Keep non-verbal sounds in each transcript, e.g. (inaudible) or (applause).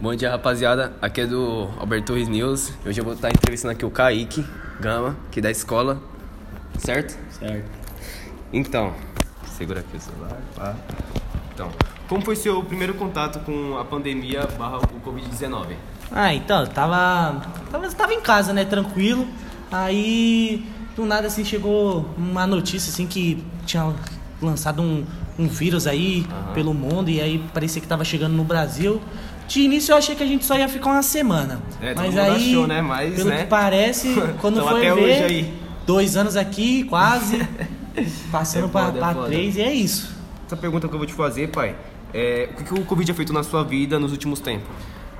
Bom dia, rapaziada. Aqui é do Alberto Torres News. Hoje eu vou estar entrevistando aqui o Kaique Gama, aqui da escola. Certo? Certo. Então, segura aqui o celular. Pá. Então, como foi seu primeiro contato com a pandemia barra o Covid-19? Ah, então, eu tava, tava. Tava em casa, né? Tranquilo. Aí, do nada, assim, chegou uma notícia, assim, que tinha lançado um, um vírus aí Aham. pelo mundo. E aí parecia que tava chegando no Brasil. De início eu achei que a gente só ia ficar uma semana. É, Mas aí, achou, né? Mas, pelo né? que parece, (laughs) quando foi até ver, hoje aí. dois anos aqui, quase, (laughs) passando É foda, é pra foda. três, e é isso. Essa pergunta que eu vou te fazer, pai, é o que, que o Covid já feito na sua vida nos últimos tempos?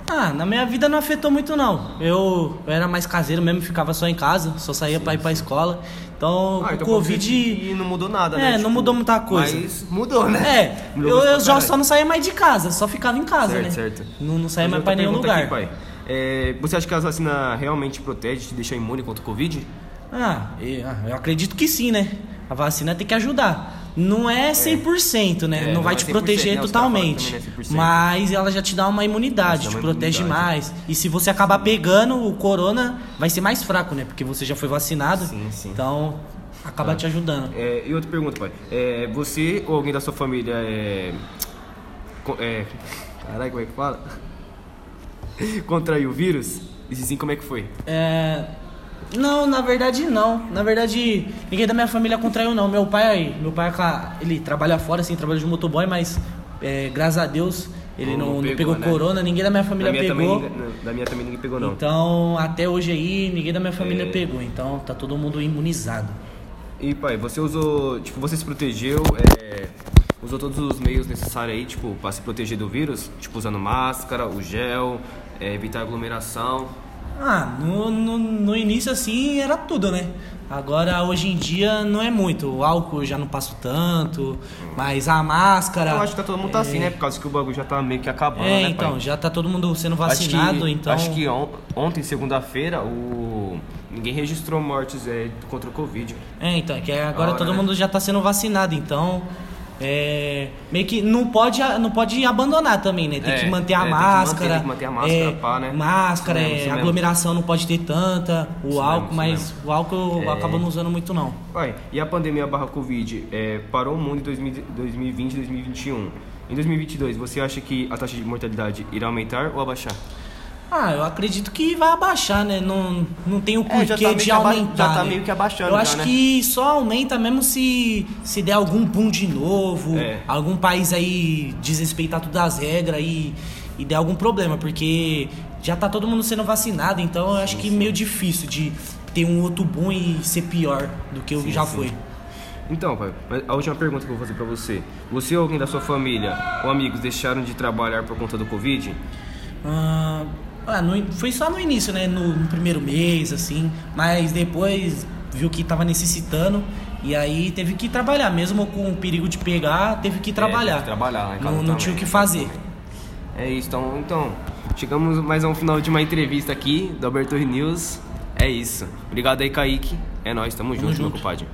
Ah, na minha vida não afetou muito não. Eu, era mais caseiro mesmo, ficava só em casa, só saía pra ir pra escola. Então, Ah, o então Covid. E não mudou nada, É, né? não Tipo, mudou muita coisa. Mas mudou, né? É, (laughs) Mudou eu, eu já só não saía mais de casa, só ficava em casa, Certo, né? certo. Não, não saía mais pra outra nenhum lugar. aqui, pai. É, você acha que a vacina realmente protege, te deixa imune contra o Covid? Ah, ah, eu acredito que sim, né? A vacina tem que ajudar. Não é 100%, né? É, não não vai é te 100%, proteger né? Totalmente. 100%. Mas ela já te dá uma imunidade, Te uma protege imunidade. mais. E se você acabar pegando o corona, vai ser mais fraco, né? Porque você já foi vacinado. Sim, sim. Então, acaba te ajudando. É, e outra pergunta, pai. É, você ou alguém da sua família é. é (laughs) caralho, como é que fala? (laughs) Contraiu o vírus? E sim, como é que foi? É. Não, na verdade não. Na verdade, ninguém da minha família contraiu não. Meu pai, meu pai, ele trabalha fora, assim, trabalha de motoboy, mas é, graças a Deus ele Não não, não pegou, pegou, né? corona, ninguém da minha família da, minha pegou. Também, da minha também ninguém pegou, não. Então, até hoje aí, ninguém da minha família É. pegou. Então, tá todo mundo imunizado. E pai, você usou, tipo, você se protegeu, é, usou todos os meios necessários aí, tipo, pra se proteger do vírus? Tipo, usando máscara, o gel, é, evitar aglomeração. Ah, no, no, no início assim era tudo, né? Agora, hoje em dia, não é muito. O álcool eu já não passo tanto, mas a máscara. Eu acho que tá todo mundo tá assim, né? Por causa que o bagulho já tá meio que acabando, É, né, então, pai? já tá todo mundo sendo Acho que- vacinado, então. Acho que on- ontem, segunda-feira, o... ninguém registrou mortes é, contra o Covid. É, então, é que agora hora, todo né? mundo já tá sendo vacinado, então. É, meio que não pode, não pode abandonar também, né? Tem É, que manter a é, tem que máscara. manter, tem que manter a máscara, é, pá, né? Máscara, Isso mesmo, é, isso mesmo. aglomeração não pode ter tanta, o Isso álcool, mesmo, mas o álcool É. eu acabo não usando muito não. Pai, e a pandemia barra Covid é, parou o mundo em 2000 2020 e 2021. Em 2022, você acha que a taxa de mortalidade irá aumentar ou abaixar? Ah, eu acredito que vai abaixar, né? Não, não tem o É, porquê já tá de aumentar. já tá né? meio que abaixando Eu já, acho né? que só aumenta mesmo se, se der algum boom de novo, É. algum país aí desrespeitar todas as regras e, e der algum problema, porque já tá todo mundo sendo vacinado, então eu acho que meio difícil de ter um outro boom e ser pior do que o que Sim, já sim. foi. Então, pai, a última pergunta que eu vou fazer pra você. Você ou alguém da sua família ou amigos deixaram de trabalhar por conta do Covid? Ah, ah, no- foi só no início, né? No, no primeiro mês, assim. Mas depois viu que tava necessitando. E aí teve que trabalhar. Mesmo com o perigo de pegar, teve que trabalhar. teve que trabalhar casa Não, não também, tinha o que fazer. É isso, então, então, chegamos mais ao final de uma entrevista aqui do Alberto News. É isso. Obrigado aí, Kaique. É nóis, tamo, junto, meu junto. compadre.